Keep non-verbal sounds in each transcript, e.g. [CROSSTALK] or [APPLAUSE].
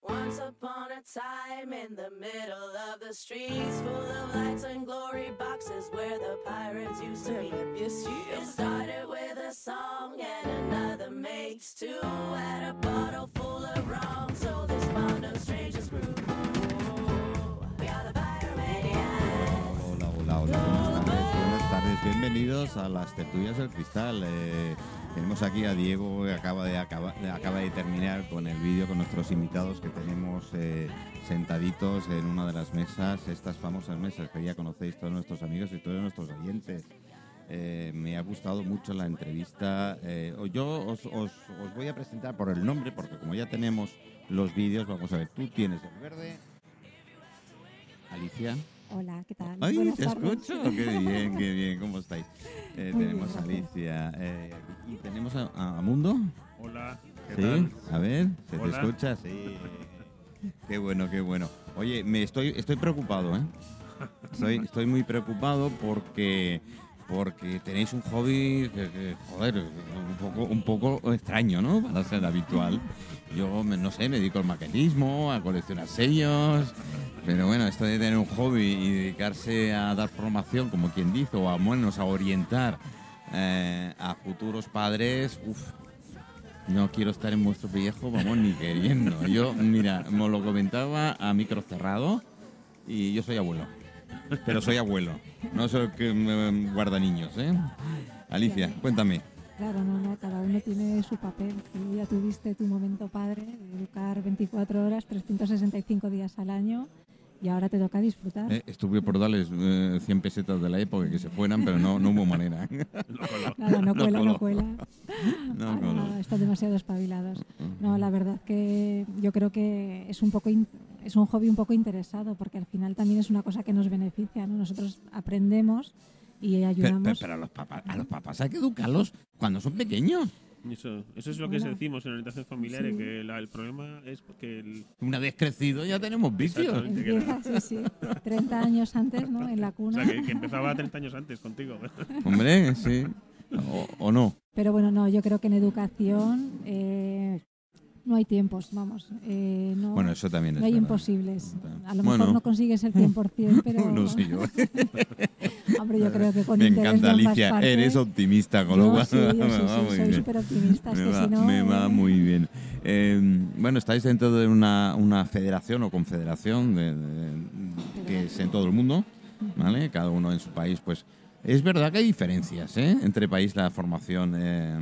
Once upon a time in the middle of the streets full of lights and glory boxes where the pirates used to meet. It started with a song and another makes two and a bottle full of rum. So this bond of strangers grew. We are the Pyromaniacs. Hola, hola, hola. Buenas tardes, buenas tardes. Bienvenidos a las tertulias del cristal. Eh, tenemos aquí a Diego que acaba de, acaba, acaba de terminar con el vídeo con nuestros invitados que tenemos eh, sentaditos en una de las mesas, estas famosas mesas que ya conocéis todos nuestros amigos y todos nuestros oyentes. Eh, me ha gustado mucho la entrevista. Eh, yo os- os voy a presentar por el nombre, porque como ya tenemos los vídeos, vamos a ver, tú tienes el verde. Alicia. Hola, ¿qué tal? Ay, Buenas te tardes. escucho. Qué bien, qué bien. ¿Cómo estáis? Eh, tenemos a bien. Alicia. eh, y tenemos a, a- Mundo. Hola, ¿qué Sí. tal? A ver, ¿se te escucha? Sí. Qué bueno, qué bueno. Oye, me estoy, estoy preocupado, ¿eh? Estoy, estoy muy preocupado porque porque tenéis un hobby que, que, joder, un poco, un poco extraño, ¿no? Para ser habitual. Yo, no sé, me dedico al maquetismo, a coleccionar sellos, pero bueno, esto de tener un hobby y dedicarse a dar formación, como quien dice, o a menos a orientar eh, a futuros padres, uff, no quiero estar en vuestro pellejo, vamos, ni queriendo. Yo, mira, me lo comentaba a micro cerrado y yo soy abuelo. Pero soy abuelo, no soy el que me guarda niños, ¿eh? Alicia, cuéntame. Claro, no, no, cada uno tiene su papel. Tú ya tuviste tu momento padre de educar 24 horas, 365 días al año y ahora te toca disfrutar. Eh, estuve por darles eh, 100 pesetas de la época que se fueran, pero no, no hubo manera. [LAUGHS] Nada, no no cuela, no cuela. No, coló. están demasiado espabilados. No, la verdad que yo creo que es un poco es un hobby un poco interesado porque al final también es una cosa que nos beneficia, ¿no? Nosotros aprendemos y Pero, ayudamos. pero- pero a, los papás, a los papás hay que educarlos cuando son pequeños. Eso, eso es lo que Bueno. decimos en orientación familiar, Sí. que la- el problema es que el, Una vez crecido ya tenemos vicios. Que Empieza, sí, sí, 30 años antes, ¿no? En la o cuna. sea, que, que empezaba 30 años antes contigo. [LAUGHS] Hombre, sí. O, o no. Pero bueno, no, yo creo que en educación eh, no hay tiempos, vamos. eh, no, Bueno, eso también es no hay verdad. imposibles. A lo Bueno. mejor no consigues el 100%, [LAUGHS] pero No sé yo. [LAUGHS] hombre, yo creo que con Me encanta, Alicia. Eres optimista, con lo cual sí, [LAUGHS] yo me sí, va sí, muy soy súper optimista. Es Me que va, si no, me va eh, muy bien. Eh, bueno, estáis dentro de una, una federación o confederación de- de- que es en todo el mundo, ¿vale? Cada uno en su país, pues es verdad que hay diferencias, ¿eh? Entre país la formación eh,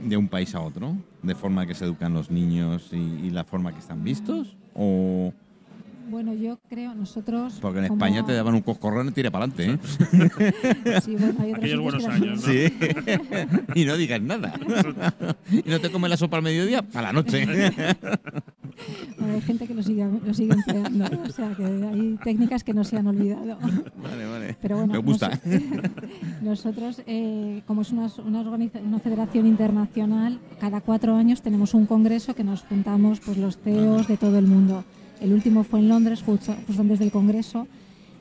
de un país a otro, de forma que se educan los niños y, y la forma que están vistos, o Bueno, yo creo, nosotros. porque en como- España te daban un coscorrón y tira para adelante, ¿eh? [LAUGHS] Sí, bueno, hay otros Aquellos buenos años, ¿no? Sí. [LAUGHS] y no digas nada. [LAUGHS] y no te comes la sopa al mediodía, a la noche. Bueno, hay gente que lo sigue, lo sigue empleando, o sea que hay técnicas que no se han olvidado. vale, vale. Pero bueno, Me gusta. nos- nosotros, eh, como es una, una, organiza- una federación internacional, cada cuatro años tenemos un congreso que nos juntamos pues, los CEOs de todo el mundo. El último fue en Londres, justo, justo antes del congreso,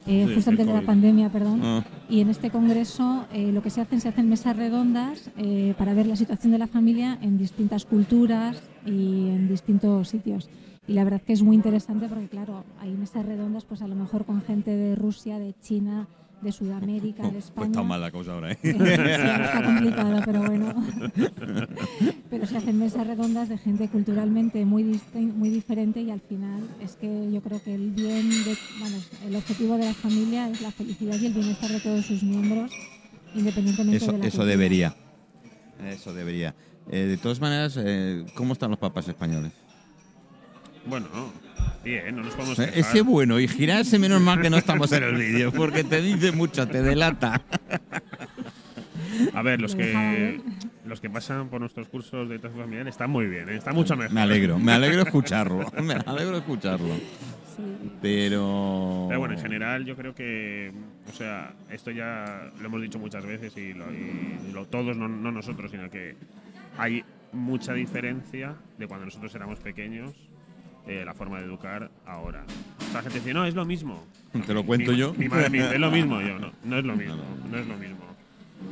eh, Sí, justo antes de la pandemia, perdón. Ah, Y en este congreso eh, lo que se hacen, se hacen mesas redondas eh, para ver la situación de la familia en distintas culturas y en distintos sitios. Y la verdad que es muy interesante porque, claro, hay mesas redondas, pues a lo mejor con gente de Rusia, de China, de Sudamérica, de pues España. está mal la cosa ahora, ¿eh? Sí, está complicado, pero bueno. pero se hacen mesas redondas de gente culturalmente muy, distin- muy diferente y al final es que yo creo que el bien, de, bueno, el objetivo de la familia es la felicidad y el bienestar de todos sus miembros, independientemente Eso, de la eso cultura. debería. Eso debería. Eh, de todas maneras, eh, ¿cómo están los papas españoles? Bueno, bien, no nos podemos quejar. Ese bueno y girarse, menos mal que no estamos en el [LAUGHS] vídeo, porque te dice mucho, te delata. A ver, los que, los que pasan por nuestros cursos de orientación familiar están muy bien, ¿eh? está mucho mejor. Me alegro, me alegro escucharlo, [LAUGHS] me alegro escucharlo. Sí. Pero... Pero bueno, en general yo creo que, o sea, esto ya lo hemos dicho muchas veces y, lo, y lo- todos, no, no nosotros, sino que hay mucha diferencia de cuando nosotros éramos pequeños, eh, la forma de educar ahora. O sea, la gente dice, no, es lo mismo. [LAUGHS] Te lo cuento Mi- yo. Mi madre me dice, es lo mismo. [LAUGHS] Yo, no, no es lo mismo, no es lo mismo.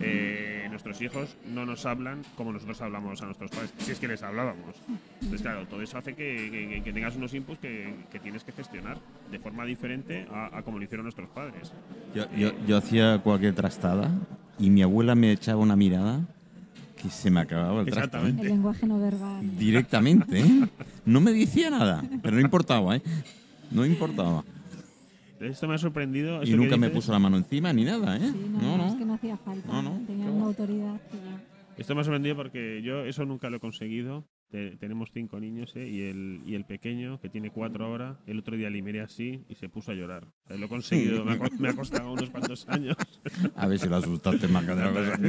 Eh, nuestros hijos no nos hablan como nosotros hablamos a nuestros padres, si es que les hablábamos. Entonces, claro, todo eso hace que, que- que tengas unos inputs que, que tienes que gestionar de forma diferente a, a como lo hicieron nuestros padres. Yo, yo, yo hacía cualquier trastada y mi abuela me echaba una mirada que se me acababa el trasto. ¿eh? Exactamente. El lenguaje no verbal. Directamente, ¿eh? No me decía nada, pero no importaba, ¿eh? No importaba. Esto me ha sorprendido. Y nunca me puso la mano encima ni nada, ¿eh? Sí, no, No, no, es que no hacía falta. No, no, Tenía una autoridad que ya- Esto me ha sorprendido porque yo eso nunca lo he conseguido. Te- tenemos cinco niños ¿eh? y, el, y el pequeño, que tiene cuatro ahora, el otro día le miré así y se puso a llorar. O sea, lo he conseguido, me ha, me ha costado unos cuantos años. [LAUGHS] A ver si lo asustaste más que otra cosa.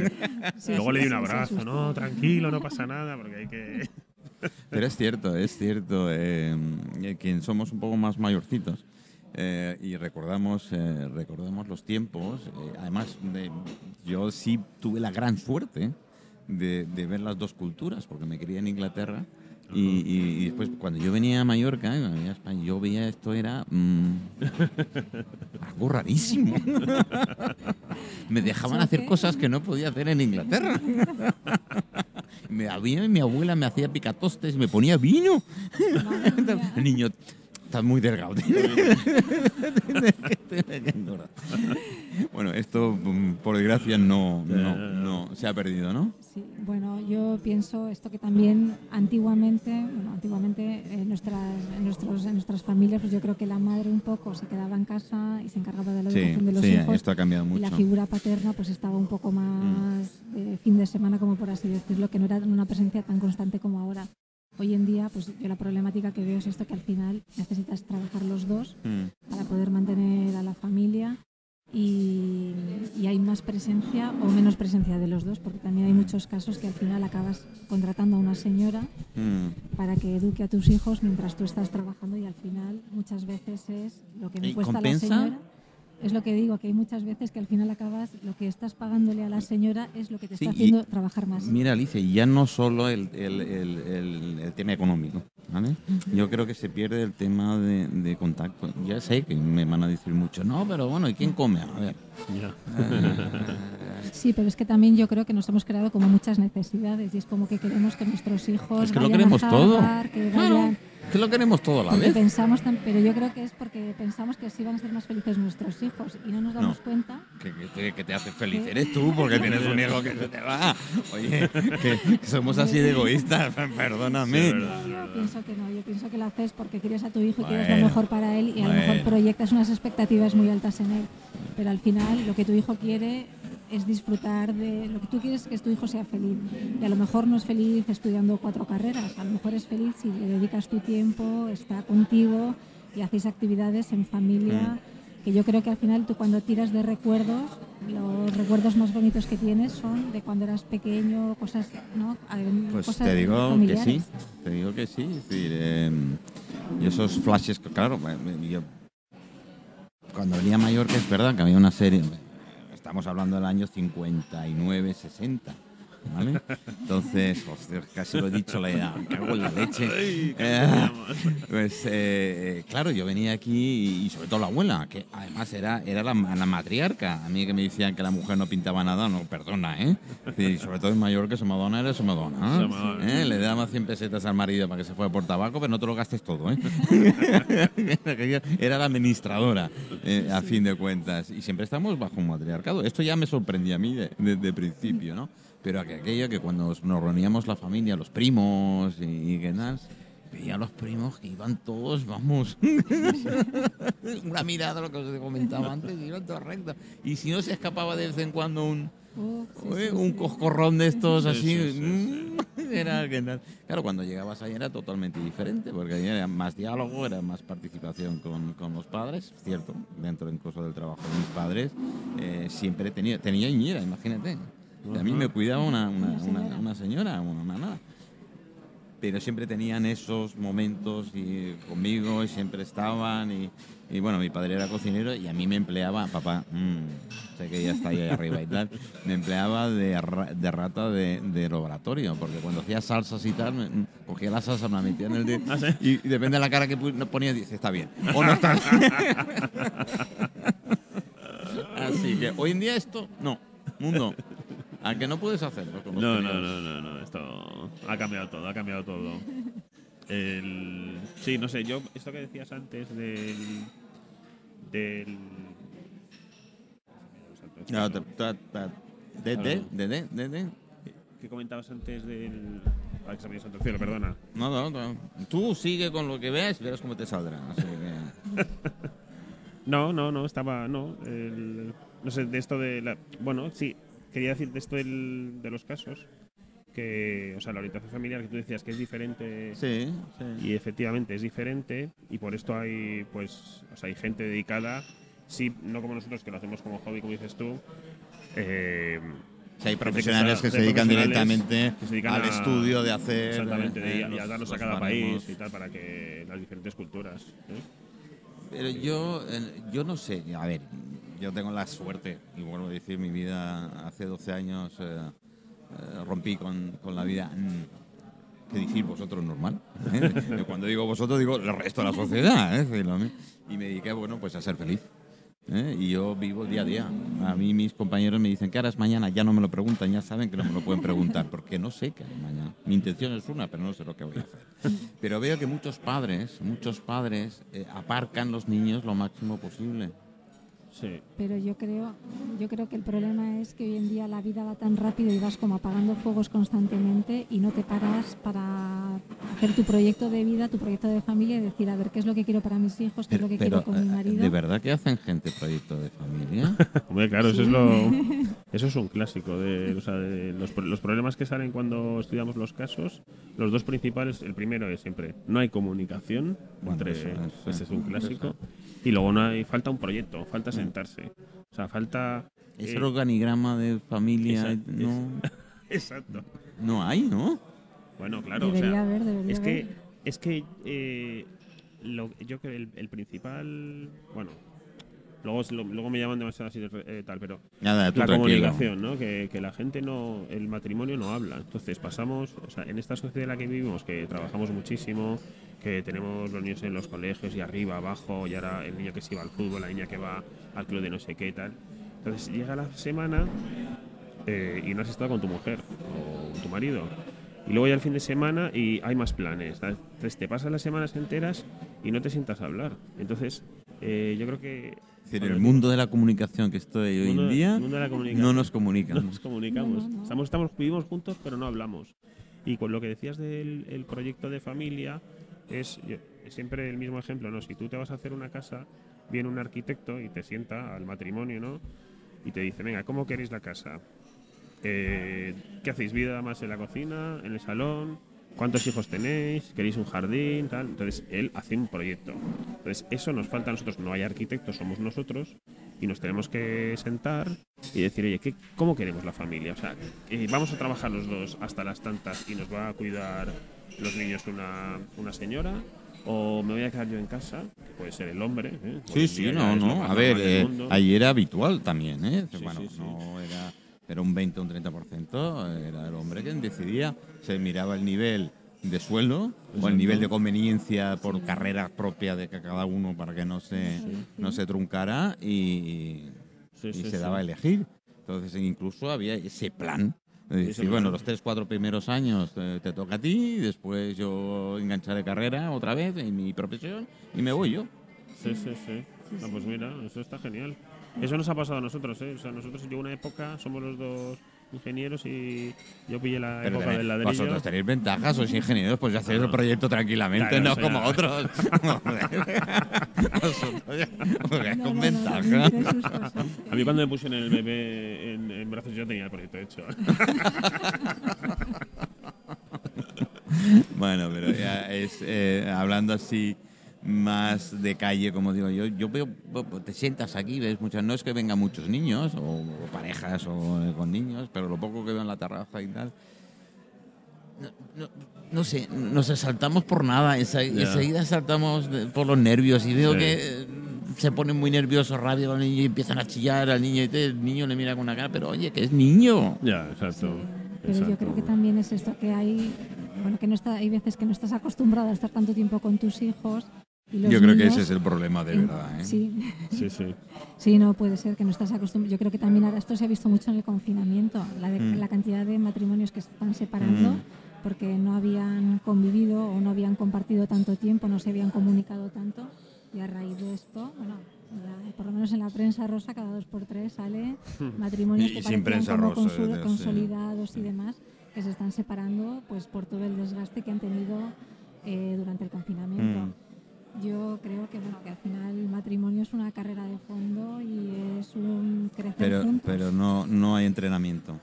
Sí, Luego sí, le di un abrazo, no, tranquilo, no pasa nada, porque hay que... [LAUGHS] Pero es cierto, es cierto. eh, quien somos un poco más mayorcitos eh, y recordamos, eh, recordamos los tiempos. eh, además, de- yo sí tuve la gran suerte de, de ver las dos culturas, porque me crié en Inglaterra. Y, y- y después, cuando yo venía a Mallorca, venía a España, yo veía esto era mm, algo rarísimo. [LAUGHS] me dejaban hacer cosas que no podía hacer en Inglaterra. [LAUGHS] Me había, mi abuela me hacía picatostes y me ponía vino. Niño, estás muy delgado. [LAUGHS] Tienes que- tienes que engordar. bueno, esto mm, por desgracia no, no, no se ha perdido, ¿no? Sí, bueno, yo pienso esto que también antiguamente, bueno, antiguamente en nuestras, en nuestros, en nuestras familias, pues yo creo que la madre un poco se quedaba en casa y se encargaba de la Sí, educación de los sí, hijos. esto ha cambiado Y la mucho. Mm. figura paterna pues estaba un poco más de fin de semana, como por así decirlo, que no era una presencia tan constante como ahora. Hoy en día, pues yo la problemática que veo es esto que al final necesitas trabajar los dos Mm, para poder mantener a la familia y, y hay más presencia o menos presencia de los dos, porque también hay muchos casos que al final acabas contratando a una señora mm. para que eduque a tus hijos mientras tú estás trabajando y al final muchas veces es lo que me ¿Y cuesta compensa? la señora. Es lo que digo, que hay muchas veces que al final acabas, lo que estás pagándole a la señora es lo que te está haciendo trabajar más. Mira, Alicia, y ya no solo el, el- el- el- el tema económico, ¿vale? Yo creo que se pierde el tema de, de contacto. Ya sé que me van a decir mucho, no, pero bueno, ¿y quién come? A ver. Sí, pero es que también yo creo que nos hemos creado como muchas necesidades y es como que queremos que nuestros hijos Es que lo vayan queremos a todo. Que Claro, vayan que lo queremos todo a la Porque vez. pensamos, tan- pero yo creo que es porque pensamos que así van a ser más felices nuestros hijos y no nos damos No. cuenta. Que, que te, que te hace feliz eres tú porque [LAUGHS] tienes un hijo que se te va. Oye, que somos así de egoístas, [LAUGHS] perdóname. Sí. Yo pienso que no, yo pienso que lo haces porque quieres a tu hijo y quieres lo Bueno, mejor para él y a lo mejor bueno. proyectas unas expectativas muy altas en él. Pero al final lo que tu hijo quiere es disfrutar de lo que tú quieres es que tu hijo sea feliz. Y a lo mejor no es feliz estudiando cuatro carreras, a lo mejor es feliz si le dedicas tu tiempo, está contigo y hacéis actividades en familia. Mm. Que yo creo que al final tú cuando tiras de recuerdos, los recuerdos más bonitos que tienes son de cuando eras pequeño, cosas, ¿no? Pues cosas te digo que sí, te digo que sí. Es decir, eh, y esos flashes, claro, yo, cuando venía a Mallorca es verdad que había una serie, estamos hablando del año 59, 60. ¿Vale? Entonces, hostia, casi lo he dicho, la edad, me cago en la leche. Eh, pues eh, claro, yo venía aquí y, sobre todo la abuela, que además era, era la, la matriarca. A mí que me decían que la mujer no pintaba nada, no, perdona, ¿eh? Y sobre todo en Mallorca, su Madonna era su Madonna. Su Madonna. ¿eh? Le daba 100 pesetas al marido para que se fuera por tabaco, pero no te lo gastes todo, ¿eh? [LAUGHS] era la administradora, eh, a fin de cuentas. Y siempre estamos bajo un matriarcado. Esto ya me sorprendía a mí de, de- de principio, ¿no? Pero que aquello que cuando nos reuníamos la familia, los primos y, y qué tal, veía a los primos que iban todos, vamos, [LAUGHS] una mirada, lo que os comentaba antes, iban todos rectos. Y si no se escapaba de vez en cuando un, sí, sí, un sí. coscorrón de estos Sí, así. sí, sí, mm, Era que tal. Claro, cuando llegabas ahí era totalmente diferente, porque ahí era más diálogo, era más participación con, con los padres, cierto, dentro incluso del trabajo de mis padres, eh, siempre tenía, tenía ñera, imagínate. A mí me cuidaba una, una, Una señora. una- señora, nada. Pero siempre tenían esos momentos y conmigo y siempre estaban y, y bueno, mi padre era cocinero y a mí me empleaba, papá, mm, sé que ya está ahí arriba y tal, me empleaba de, ra- de rata de, de laboratorio, porque cuando hacía salsas y tal, me- mm, cogía la salsa, me la metía en el dedo ¿Ah, sí? y, y depende de la cara que ponía, dice, está bien o no está bien. [LAUGHS] Así que hoy en día esto, no, mundo. ¿A que no puedes hacerlo? con los No, no, no, no, no, esto ha cambiado todo, ha cambiado todo. El, sí, no sé, yo, esto que decías antes del. del. No, ta- ta- ta- de, de, de, de, de, de. ¿Qué comentabas antes del. Que se me santo cielo, perdona. No, no, no. Tú sigue con lo que ves, verás cómo te saldrá. Así que- [LAUGHS] No, no, no, estaba. No, el- no sé, de esto de la. Bueno, sí, quería decir de esto del- de los casos. Que, o sea, la orientación familiar que tú decías que es diferente. Sí, sí. Y efectivamente es diferente y por esto hay pues o sea, hay gente dedicada, sí, no como nosotros que lo hacemos como hobby, como dices tú. eh, hay profesionales está- que se de dedican directamente que se dedican al a- estudio de hacer. Exactamente, de eh, y a- y a los- darnos a cada país y tal para que las diferentes culturas. ¿eh? Pero yo, yo no sé, a ver, yo tengo la suerte, y vuelvo a decir, mi vida hace 12 años eh, eh, rompí con, con la vida. mm, ¿Qué decir vosotros normal? ¿eh? [LAUGHS] Cuando digo vosotros, digo el resto de la sociedad. ¿eh? Y me dediqué, bueno, pues a ser feliz. ¿Eh? Y yo vivo día a día. A mí mis compañeros me dicen, ¿qué harás mañana? Ya no me lo preguntan, ya saben que no me lo pueden preguntar, porque no sé qué haré mañana. Mi intención es una, pero no sé lo que voy a hacer. Pero veo que muchos padres, muchos padres eh, aparcan los niños lo máximo posible. Sí. Pero yo creo, yo creo que el problema es que hoy en día la vida va tan rápido y vas como apagando fuegos constantemente y no te paras para hacer tu proyecto de vida, tu proyecto de familia y decir, a ver, ¿qué es lo que quiero para mis hijos? ¿Qué es lo que quiero con mi eh, marido? ¿de verdad que hacen gente proyecto de familia? [LAUGHS] Hombre, claro, eso es lo [LAUGHS] eso es un clásico de, o sea, de los, los problemas que salen cuando estudiamos los casos. Los dos principales, el primero es siempre no hay comunicación Bueno, entre eso es, este sí. es un clásico y luego no hay falta un proyecto, falta sentarse. O sea, falta Ese eh, organigrama de familia Exacto, no, [LAUGHS] Exacto. no hay, ¿no? Bueno, claro, o debería sea, haber, debería es que haber. es que eh, lo- yo creo el, el principal, bueno, luego lo- luego me llaman demasiado así eh, tal, pero Nada, tú la tranquilo. comunicación, ¿no? Que, que la gente no, el matrimonio no habla. Entonces pasamos, o sea, en esta sociedad en la que vivimos, que trabajamos muchísimo, que tenemos los niños en los colegios y arriba, abajo, y ahora el niño que se va al fútbol, la niña que va al club de no sé qué y tal. Entonces llega la semana eh, y no has estado con tu mujer o tu marido. Y luego ya el fin de semana y hay más planes. ¿sabes? Entonces te pasas las semanas enteras y no te sientas a hablar. Entonces eh, yo creo que... Es decir, el mundo de la comunicación que estoy hoy en día no nos no comunica. nos comunicamos. No, no, no. Estamos, estamos, vivimos juntos, pero no hablamos. Y con lo que decías del el proyecto de familia, es siempre el mismo ejemplo, ¿no? Si tú te vas a hacer una casa, viene un arquitecto y te sienta al matrimonio, ¿no? Y te dice, venga, ¿cómo queréis la casa? Eh, ¿Qué hacéis? ¿Vida más en la cocina, en el salón? ¿Cuántos hijos tenéis? ¿Queréis un jardín? Tal. Entonces, él hace un proyecto. Entonces, eso nos falta a nosotros. No hay arquitectos, somos nosotros. Y nos tenemos que sentar y decir, oye, ¿qué, ¿cómo queremos la familia? O sea, eh, vamos a trabajar los dos hasta las tantas y nos va a cuidar los niños una, una señora. O me voy a quedar yo en casa, que puede ser el hombre. ¿eh? Sí, sí, no, no. A ver, eh, ahí era habitual también, ¿eh? Sí, bueno, sí, sí. no era, era un 20 o un 30%, era el hombre quien decidía. Se miraba el nivel de sueldo o el nivel de conveniencia por carrera propia de que cada uno para que no se, no se truncara y, Sí, y sí, se sí. daba a elegir. Entonces, incluso había ese plan. de decir, bueno, los tres, cuatro primeros años eh, te toca a ti, después yo engancharé carrera otra vez en mi profesión y me voy yo. Sí, sí, sí. No, pues mira, eso está genial. Eso nos ha pasado a nosotros, ¿eh? O sea, nosotros yo una época somos los dos ingenieros y yo pillé la Pero época tenéis- del ladrillo. vosotros tenéis ventajas, sois ingenieros, pues ya hacéis el proyecto tranquilamente, Claro, no como otros. Vosotros No, con no, ventaja. A mí cuando me pusieron el bebé en, en brazos yo tenía el proyecto hecho. Bueno, pero ya es eh, hablando así más de calle, como digo yo, yo veo, bo- te sientas aquí, ves muchas, no es que vengan muchos niños o, o parejas o eh, con niños, pero lo poco que veo en la terraza y tal, no, no- no sé, nos saltamos por nada, enseguida saltamos de- por los nervios y veo Sí. que eh, se ponen muy nerviosos, rabia los niños y empiezan a chillar al niño y te- el niño le mira con una cara, pero oye, que es niño. ya, exacto. Pero yo creo que también es esto que hay, bueno, que no está, hay veces que no estás acostumbrado a estar tanto tiempo con tus hijos Y los Yo creo que ese es el problema de verdad. ¿eh? Sí, Sí, sí. [LAUGHS] sí, no puede ser que no estás acostumbrado. Yo creo que también ahora esto se ha visto mucho en el confinamiento, la, de- Mm. la cantidad de matrimonios que se están separando Mm. porque no habían convivido o no habían compartido tanto tiempo, no se habían comunicado tanto. Y a raíz de esto, bueno, la- por lo menos en la prensa rosa, cada dos por tres sale [LAUGHS] matrimonios Y que prensa como rosa, de- sí. consolidados y demás, que se están separando pues por todo el desgaste que han tenido eh, durante el confinamiento. Mm. Yo creo que bueno que al final el matrimonio es una carrera de fondo y es un crecer Pero, juntos. pero no, no hay entrenamiento.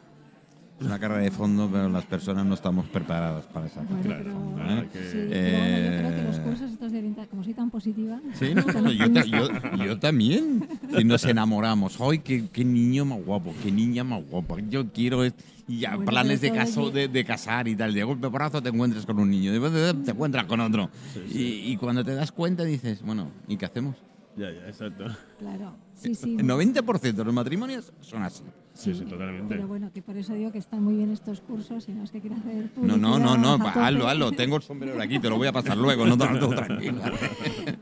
Es una carrera de fondo, pero las personas no estamos preparadas para esa Bueno, Claro, pero, claro, hay que- sí, bueno, yo creo que los Eh, cursos estos de como soy tan positiva, [LAUGHS] Sí, no, no, yo, ta- yo- yo también. Si nos enamoramos, ¡ay, qué, qué niño más guapo! ¡Qué niña más guapa! Yo quiero es- y ya, Bueno, planes de, caso, de, de casar y tal. De golpe porrazo te encuentras con un niño, de te encuentras con otro. Y, y cuando te das cuenta dices, bueno, ¿y qué hacemos? Ya, ya, exacto. claro, sí, sí. El 90% de los matrimonios son así. Sí, sí, totalmente. Pero bueno, que por eso digo que están muy bien estos cursos y no es que quiera hacer No, no, no, no, hazlo, hazlo. Tengo el sombrero aquí, te lo voy a pasar luego, no te lo tranquila. [LAUGHS]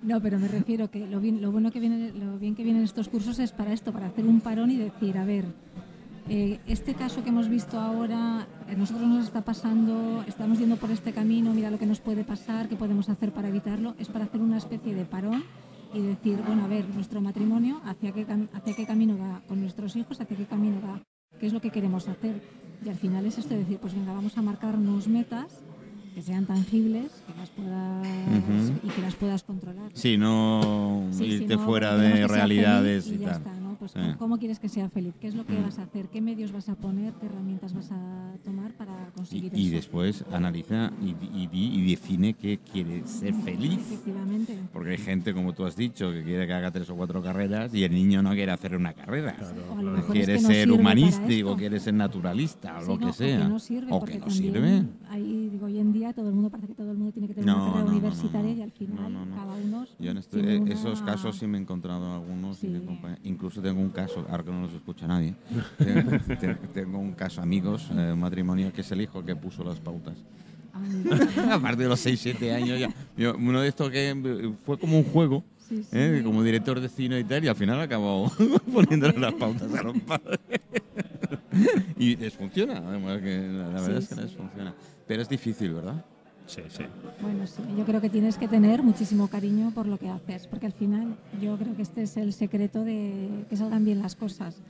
No, pero me refiero que lo bien, lo bueno que viene, lo bien que vienen estos cursos es para esto, para hacer un parón y decir, a ver, eh, este caso que hemos visto ahora, a nosotros nos está pasando, estamos yendo por este camino, mira lo que nos puede pasar, qué podemos hacer para evitarlo, es para hacer una especie de parón y decir, bueno, a ver, nuestro matrimonio, hacia qué, hacia qué camino va con nuestros hijos, hacia qué camino va, qué es lo que queremos hacer. Y al final es esto de decir, pues venga, vamos a marcarnos metas que sean tangibles, que las puedas y que las puedas controlar. Sí, no Sí, irte no, fuera de realidades y ya tal. Pues Sí. ¿cómo- ¿cómo quieres que sea feliz? ¿Qué es lo que Mm. vas a hacer? ¿Qué medios vas a poner? ¿Qué herramientas vas a tomar para Y, conseguir y eso? después analiza y, y, y define qué quiere ser feliz. Efectivamente. Porque hay gente, como tú has dicho, que quiere que haga tres o cuatro carreras y el niño no quiere hacer una carrera. O a lo mejor es Quiere que no ser humanístico, quiere ser naturalista, o Sí, lo que no, sea. O que no sirve. O que no sirve. Ahí, digo, hoy en día todo el mundo parece que todo el mundo tiene que tener No, una carrera universitaria no, no. y al final No, no, no. cada uno. Yo en este- eh, una- esos casos sí me he encontrado algunos. y Sí. de incluso tengo un caso, ahora que no los escucha nadie, [LAUGHS] tengo, te- tengo un caso, amigos, eh, un matrimonio que es el hijo que puso las pautas. Ay, [LAUGHS] A partir de los 6, 7 años ya. Yo, uno de estos que eh, fue como un juego, sí, sí. ¿eh? como director de cine y tal, y al final acabó [LAUGHS] poniéndole las pautas a los padres. y les funciona, además, que la, la verdad Sí, es que sí. les funciona. Pero es difícil, ¿verdad? Sí, sí. Bueno, sí, yo creo que tienes que tener muchísimo cariño por lo que haces, porque al final yo creo que este es el secreto de que salgan bien las cosas.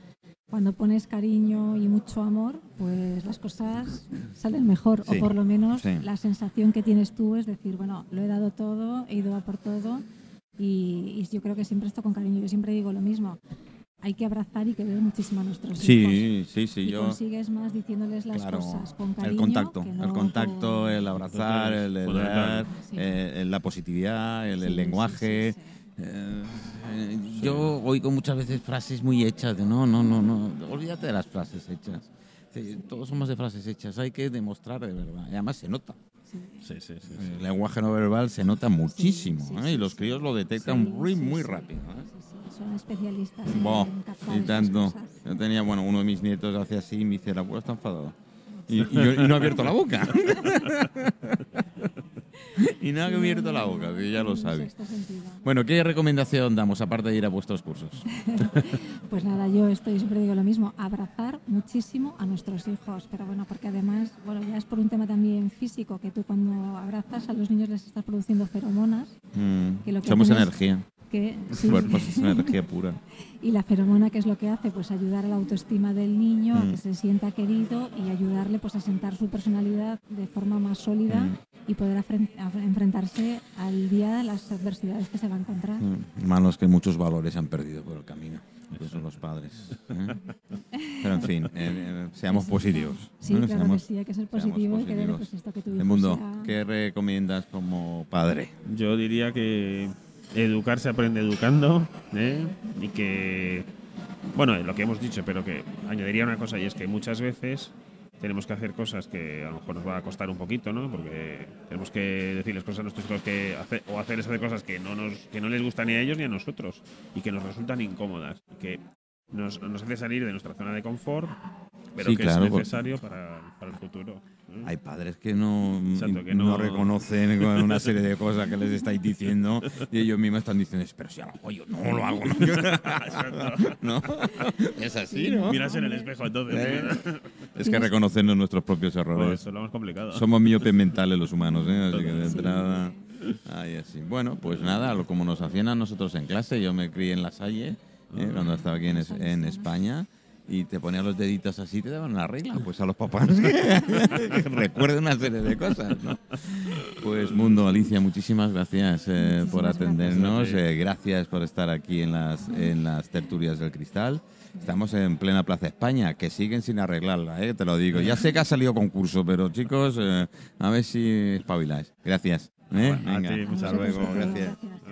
Cuando pones cariño y mucho amor, pues las cosas salen mejor, Sí, o por lo menos sí. la sensación que tienes tú es decir, bueno, lo he dado todo, he ido a por todo, y, y yo creo que siempre esto con cariño. Yo siempre digo lo mismo, hay que abrazar y querer muchísimo a nuestros hijos. Sí, sí, sí. y Yo, consigues más diciéndoles las claro, cosas con cariño. el contacto, que no el contacto, con- el abrazar, el, el dar, Sí. eh, la positividad, el, Sí, sí, lenguaje. sí, sí. Eh, eh, yo oigo muchas veces frases muy hechas de no, no, no, no, olvídate de las frases hechas. Sí, Todos somos de frases hechas, hay que demostrar de verdad. Y además se nota. Sí. Sí, sí, sí. El lenguaje no verbal se nota muchísimo sí, ¿eh? sí, y los sí. críos lo detectan Sí, muy, sí, muy sí. rápido. ¿eh? Son especialistas en Buah, captar y tanto. cosas. Yo tenía, bueno, uno de mis nietos hacía así y me dice, la abuela está enfadada. Y, y yo- y no ha abierto la boca. [LAUGHS] y no ha abierto la boca, que ya lo sabe. Bueno, ¿qué recomendación damos aparte de ir a vuestros cursos? [LAUGHS] Pues nada, yo estoy siempre digo lo mismo, abrazar muchísimo a nuestros hijos, pero bueno, porque además, bueno, ya es por un tema también físico, que tú cuando abrazas a los niños les estás produciendo feromonas, Mm, Que lo que somos energía. Que sí, cuerpos es energía pura. y la feromona que es lo que hace, pues ayudar a la autoestima del niño, a Mm. que se sienta querido y ayudarle pues a sentar su personalidad de forma más sólida Mm. y poder enfrentarse al día de las adversidades que se va a encontrar. Mm, Malos que muchos valores se han perdido por el camino. Incluso los padres. ¿eh? Pero en fin, eh, eh, seamos positivos. Sí, ¿eh? claro Seamos- que sí, hay que ser positivo y querer pues, esto que tu El mundo, sea- ¿qué recomiendas como padre? Yo diría que educar se aprende educando ¿eh? y que, bueno, lo que hemos dicho, pero que añadiría una cosa y es que muchas veces tenemos que hacer cosas que a lo mejor nos va a costar un poquito, ¿no? Porque tenemos que decirles cosas a nuestros hijos que hacer, o hacerles hacer cosas que no, nos, que no les gustan ni a ellos ni a nosotros y que nos resultan incómodas que nos hace salir de nuestra zona de confort pero Sí, que claro, es por- necesario para, para el futuro. ¿eh? Hay padres que no, Exacto, que no... no- reconocen [LAUGHS] con una serie de cosas que les estáis diciendo y ellos mismos están diciendo, pero si a lo yo no lo hago, ¿no? [LAUGHS] [LAUGHS] Exacto. ¿No? Es así, ¿no? Miras en el espejo entonces. Eh. Es que reconocernos nuestros propios Pues errores. eso es lo más complicado. Somos miopes mentales los humanos, ¿eh? Así que de entrada... Ay, así. Bueno, pues nada, lo- como nos hacían a nosotros en clase, yo me crié en la Salle, ¿eh? cuando estaba aquí en, en España, y te ponían los deditos así, te daban la regla, pues a los papás que [LAUGHS] recuerden una serie de cosas, ¿no? Pues Mundo, Alicia, muchísimas gracias eh, por Muchísimas atendernos, gracias eh, gracias por estar aquí en las, en las tertulias del cristal. Estamos en plena Plaza España, que siguen sin arreglarla, ¿eh? te lo digo. Ya sé que ha salido concurso, pero chicos, eh, a ver si espabiláis. Gracias. ¿eh? Bueno, a ti, muchas luego, Gracias. gracias. Gracias.